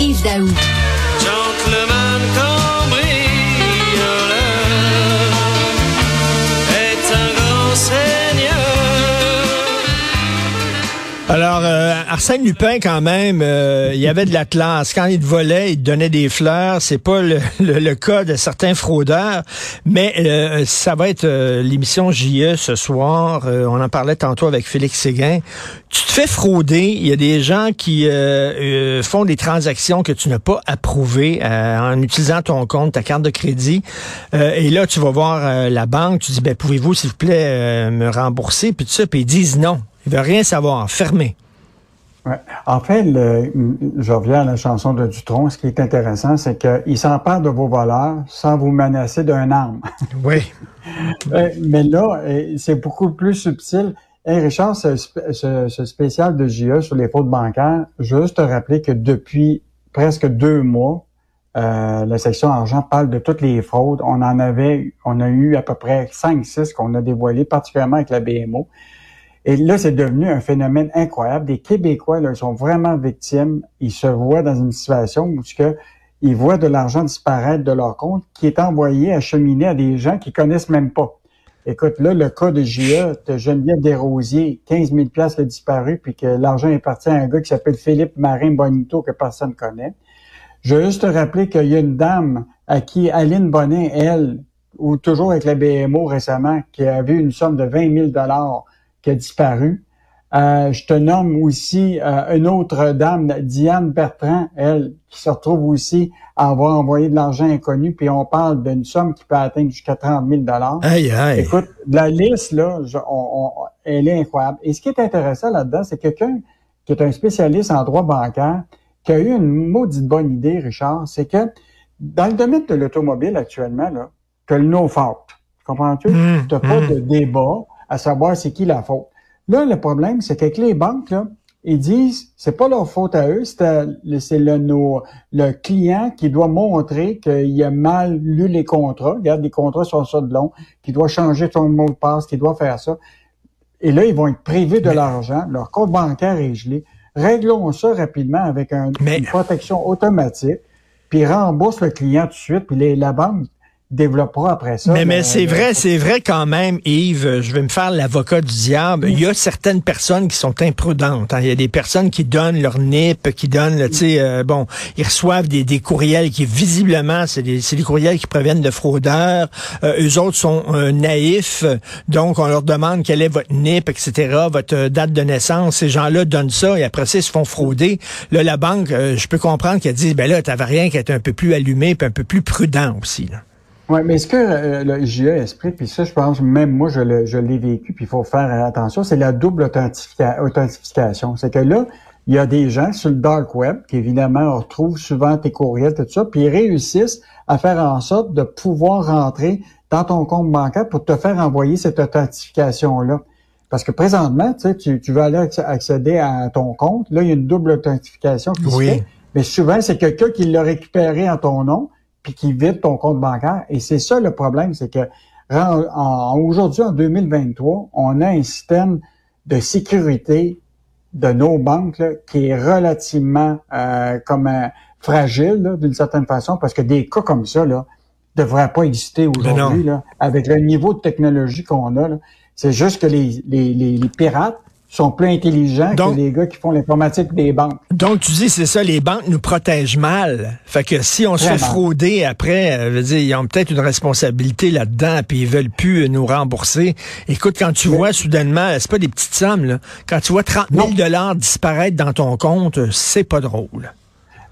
Yves Daou. Alors, euh, Arsène Lupin, quand même, euh, il y avait de la classe. Quand il te volait, il donnait des fleurs. C'est pas le, le- cas de certains fraudeurs, mais euh, ça va être euh, l'émission JE ce soir. Euh, on en parlait tantôt avec Félix Séguin. Tu te fais frauder. Il y a des gens qui font des transactions que tu n'as pas approuvées en utilisant ton compte, ta carte de crédit. Et là, tu vas voir la banque. Tu dis, ben, pouvez-vous, s'il vous plaît, me rembourser? Puis tout ça. Puis ils disent non. Veulent rien savoir. Fermé. Ouais. En fait, le- je reviens à la chanson de Dutron. Ce qui est intéressant, c'est qu'il s'empare de vos voleurs sans vous menacer d'un arme. Oui. Euh, Mais là, euh, c'est beaucoup plus subtil. Hey Richard, ce, sp- ce- ce spécial de JE sur les fautes bancaires, juste te rappeler que depuis presque deux mois, euh, la section argent parle de toutes les fraudes. On en avait, on a eu à peu près 5-6 qu'on a dévoilées, particulièrement avec la BMO. Et là, c'est devenu un phénomène incroyable. Des Québécois, là, sont vraiment victimes. Ils se voient dans une situation où que ils voient de l'argent disparaître de leur compte qui est envoyé acheminer à des gens qu'ils connaissent même pas. Écoute, là, le cas de JE, de Geneviève Desrosiers, 15 000 piastres a disparu, puis que l'argent est parti à un gars qui s'appelle Philippe Marin Bonito, que personne connaît. Je veux juste te rappeler qu'il y a une dame à qui Aline Bonnet, elle, ou toujours avec la BMO récemment, qui a vu une somme de 20 000 dollars qui a disparu. Euh, je te nomme aussi euh, une autre dame, Diane Bertrand, elle, qui se retrouve aussi à avoir envoyé de l'argent inconnu, puis on parle d'une somme qui peut atteindre jusqu'à 30 000 dollars. Aïe, aïe. Écoute, la liste, là, je- on- on- elle est incroyable. Et ce qui est intéressant là-dedans, c'est quelqu'un qui est un spécialiste en droit bancaire, qui a eu une maudite bonne idée, Richard, c'est que dans le domaine de l'automobile actuellement, là, tu as le no fault. Comprends-tu? Mmh, Tu n'as pas mmh. de débat à savoir c'est qui la faute. Là, le problème, c'est qu'avec les banques, là, ils disent c'est pas leur faute à eux, c'est le, nos- le client qui doit montrer qu'il a mal lu les contrats. Regarde, les contrats sont ça de long, qui doit changer son mot de passe, qui doit faire ça. Et là, ils vont être privés de l'argent, leur compte bancaire est gelé. Réglons ça rapidement avec un- Mais- une protection automatique, puis rembourse le client tout de suite, puis les- la banque développera après ça. Mais, mais le- c'est le- vrai, c'est vrai quand même, Yves, euh, je vais me faire l'avocat du diable. Il y a certaines personnes qui sont imprudentes. hein. Il y a des personnes qui donnent leur NIP, qui donnent, tu sais, euh, bon, ils reçoivent des, des courriels qui, visiblement, c'est des, c'est des courriels qui proviennent de fraudeurs. Euh, eux autres sont euh, naïfs, donc on leur demande quel est votre NIP, etc., votre euh, date de naissance. Ces gens-là donnent ça et après ça, ils se font frauder. Là, la banque, euh, je peux comprendre qu'elle dit, ben là, t'avais rien qu'à être un peu plus allumé, puis un peu plus prudent aussi. Là. Oui, mais est-ce que euh, le JE Esprit, puis ça, je pense, même moi, je, le- je l'ai vécu, puis il faut faire attention, c'est la double authentifica- authentification. C'est que là, il y a des gens sur le dark web qui, évidemment, retrouvent souvent tes courriels, tout ça, puis ils réussissent à faire en sorte de pouvoir rentrer dans ton compte bancaire pour te faire envoyer cette authentification-là. Parce que présentement, tu sais, tu, tu veux aller acc- accéder à ton compte, là, il y a une double authentification qui Oui. se fait, mais souvent, c'est quelqu'un qui l'a récupéré en ton nom, puis qui vide ton compte bancaire. Et c'est ça le problème, c'est que aujourd'hui, en 2023, on a un système de sécurité de nos banques là, qui est relativement euh, comme euh, fragile d'une certaine façon, parce que des cas comme ça là devraient pas exister aujourd'hui là, avec le niveau de technologie qu'on a. C'est juste que les, les, les, les pirates sont plus intelligents Donc- que les gars qui font l'informatique des banques. Donc, tu dis, c'est ça, les banques nous protègent mal. Fait que si on se fait frauder après, euh, veut dire, ils ont peut-être une responsabilité là-dedans, puis ils veulent plus euh, nous rembourser. Écoute, quand tu vois soudainement, euh, c'est pas des petites sommes, là. Quand tu vois 30 000 Non. dollars disparaître dans ton compte, c'est pas drôle.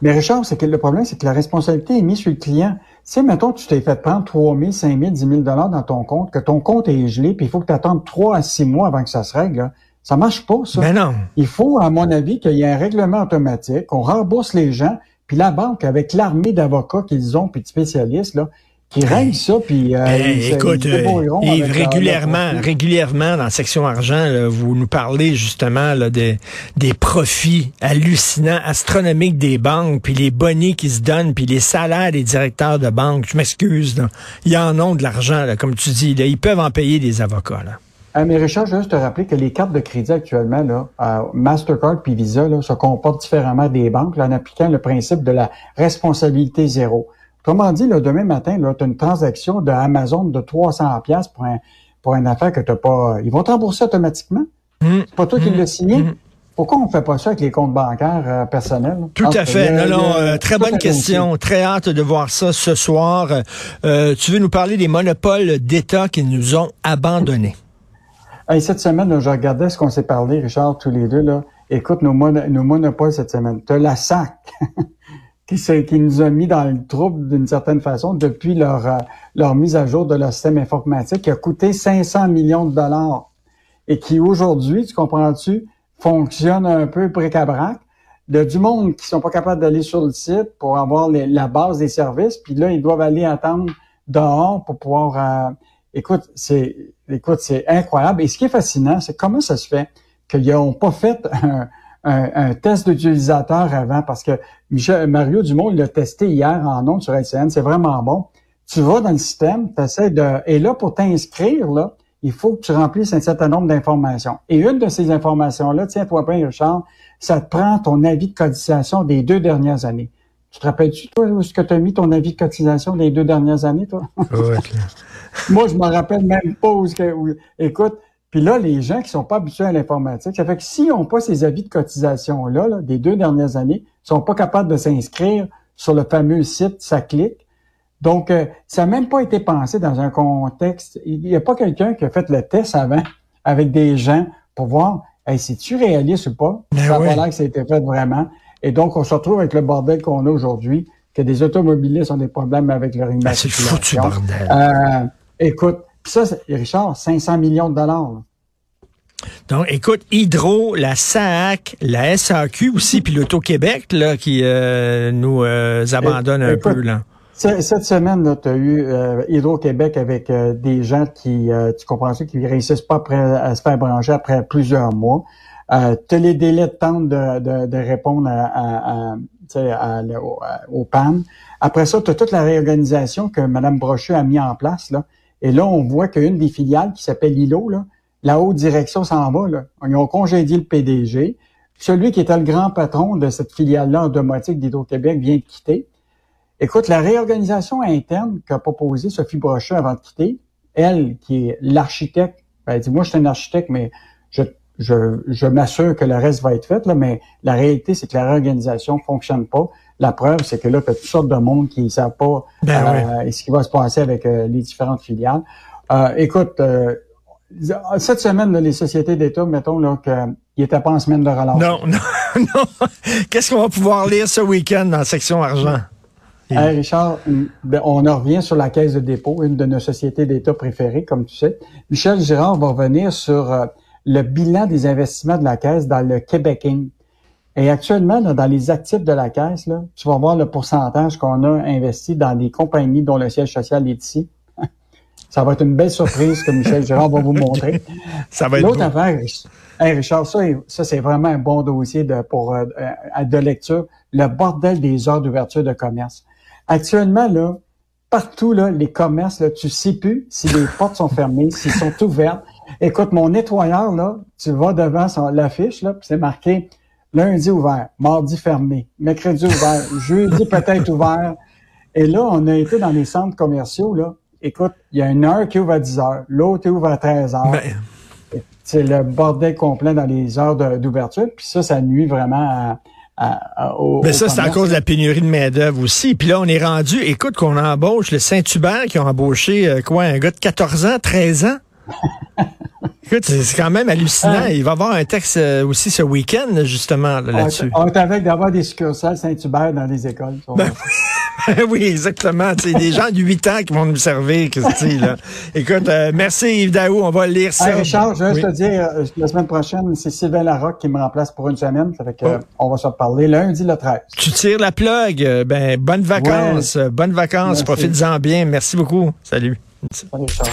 Mais Richard, c'est que le problème, c'est que la responsabilité est mise sur le client. Tu sais, mettons, tu t'es fait prendre 3 000, 5 000, 10 000 dollars dans ton compte, que ton compte est gelé, puis il faut que tu attendes 3 à 6 mois avant que ça se règle. là. Ça marche pas, ça. Ben non. Il faut, à mon avis, qu'il y ait un règlement automatique, qu'on rembourse les gens, puis la banque, avec l'armée d'avocats qu'ils ont, puis de spécialistes, là, qui règlent ça, puis euh, Eh, ils se- écoute, euh, leur- régulièrement, leur- régulièrement dans section argent, là, vous nous parlez justement là, des, des profits hallucinants, astronomiques des banques, puis les bonnets qui se donnent, puis les salaires des directeurs de banque. Je m'excuse, là. ils en ont de l'argent, là, comme tu dis. Là, ils peuvent en payer des avocats. Là. Euh, mais Richard, je veux juste te rappeler que les cartes de crédit actuellement, là, euh, Mastercard puis Visa, là, se comportent différemment des banques là, en appliquant le principe de la responsabilité zéro. Autrement dit, là, demain matin, tu as une transaction de Amazon de 300 pièces pour un pour une affaire que tu pas. Ils vont te rembourser automatiquement? Hum, C'est pas toi qui hum, l'as signé? hum. Pourquoi on fait pas ça avec les comptes bancaires euh, personnels? Tout à fait. Non, non, euh, très bonne question. Très hâte de voir ça ce soir. Euh, tu veux nous parler des monopoles d'État qui nous ont abandonnés? Cette semaine, je regardais ce qu'on s'est parlé, Richard, tous les deux. Là. Écoute, nos, mono- nos monopoles cette semaine. Tu la SAC qui, qui nous a mis dans le trouble d'une certaine façon depuis leur, euh, leur mise à jour de leur système informatique qui a coûté 500 millions de dollars et qui aujourd'hui, tu comprends-tu, fonctionne un peu bric-à-brac. Il y a du monde qui sont pas capables d'aller sur le site pour avoir la base des services, puis là, ils doivent aller attendre dehors pour pouvoir... euh, écoute, c'est écoute, c'est incroyable. Et ce qui est fascinant, c'est comment ça se fait qu'ils n'ont pas fait un, test d'utilisateur avant, parce que Mario Dumont l'a testé hier en ondes sur LCN, c'est vraiment bon. Tu vas dans le système, tu essaies de... Et là, pour t'inscrire, là, il faut que tu remplisses un certain nombre d'informations. Et une de ces informations-là, tiens-toi bien, Richard, ça te prend ton avis de cotisation des deux dernières années. Tu te rappelles-tu, toi, où est-ce que tu as mis ton avis de cotisation des deux dernières années, toi? Moi, je me rappelle même pas où, où- écoute, puis là, les gens qui sont pas habitués à l'informatique, ça fait que s'ils n'ont pas ces avis de cotisation-là, là, des deux dernières années, ils sont pas capables de s'inscrire sur le fameux site, ça clique. Donc, euh, ça n'a même pas été pensé dans un contexte. Il n'y a pas quelqu'un qui a fait le test avant avec des gens pour voir, hey, c'est-tu réaliste ou pas? Ben ça a oui. pas l'air que ça a été fait vraiment. Et donc, on se retrouve avec le bordel qu'on a aujourd'hui, que des automobilistes ont des problèmes avec leur Ben, c'est le foutu immatriculation. bordel. Euh, écoute, ça, c'est- Richard, 500 millions de dollars. là. Donc, écoute, Hydro, la SAC, la SAQ aussi, puis l'Auto-Québec, là, qui euh, nous euh, abandonne un écoute, peu, là. Ce- Cette semaine, tu as eu euh, Hydro-Québec avec euh, des gens qui, euh, tu comprends ça, qui réussissent pas après, à se faire brancher après plusieurs mois. Euh, tu as les délais de temps de, de, répondre à, à, à, à- aux pannes. Après ça, tu as toute la réorganisation que Mme Brochu a mis en place. Là. Et là, on voit qu'une des filiales qui s'appelle ILO, là, la haute direction s'en va. Là. Ils ont congédié le PDG. Celui qui était le grand patron de cette filiale-là en domotique d'Hydro-Québec vient de quitter. Écoute, la réorganisation interne qu'a proposée Sophie Brochu avant de quitter, elle, qui est l'architecte, ben, elle dit, moi, je suis un architecte, mais je, je, je m'assure que le reste va être fait, là, mais la réalité, c'est que la réorganisation fonctionne pas. La preuve, c'est que là, tu as toutes sortes de monde qui ne savent pas Ben euh, ce qui va se passer avec euh, les différentes filiales. Euh, écoute, euh, cette semaine, là, les sociétés d'État, mettons là, qu'ils n'étaient pas en semaine de relâche. Non, non, non. Qu'est-ce qu'on va pouvoir lire ce week-end dans la section argent? Hey, Richard, ben, on en revient sur la caisse de dépôt, une de nos sociétés d'État préférées, comme tu sais. Michel Girard va revenir sur euh, le bilan des investissements de la caisse dans le Québecing. Et actuellement, là, dans les actifs de la caisse, là, tu vas voir le pourcentage qu'on a investi dans des compagnies dont le siège social est ici. Ça va être une belle surprise que Michel Girard va vous montrer. Ça va être L'autre affaire, hey Richard, ça, ça c'est vraiment un bon dossier de, pour, euh, euh, de lecture. Le bordel des heures d'ouverture de commerce. Actuellement, là, partout, là, les commerces, là, tu sais plus si les portes sont fermées, s'ils sont ouvertes. Écoute, mon nettoyeur, là, tu vas devant l'affiche, là, puis c'est marqué lundi ouvert, mardi fermé, mercredi ouvert, jeudi peut-être ouvert. Et là, on a été dans les centres commerciaux, là. Écoute, il y a une heure qui ouvre à 10 heures, l'autre ouvre à 13 heures. Ben, c'est le bordel complet dans les heures d'ouverture. Puis ça, ça nuit vraiment à, à- à- au, ben au ça, c'est à cause de la pénurie de main-d'œuvre aussi. Puis là, on est rendu, écoute, qu'on embauche le Saint-Hubert qui ont embauché, euh, quoi, un gars de 14 ans, 13 ans? Écoute, c'est quand même hallucinant. Ah. Il va y avoir un texte euh, aussi ce week-end, justement, là-dessus. On est avec d'avoir des succursales Saint-Hubert dans les écoles. Ça, Ben, oui, exactement. C'est des gens de 8 ans qui vont nous servir, Christy, là. Écoute, euh, merci Yves Daou, on va lire ça. Hey, Richard, je veux Oui. te dire, euh, la semaine prochaine, c'est Sylvain Larocque qui me remplace pour une semaine. Ça fait que, Oh. euh, on va se reparler lundi le 13. Tu tires la plug. Ben, bonnes vacances. Bonnes vacances. Merci. Profite-en bien. Merci beaucoup. Salut. Salut, Richard.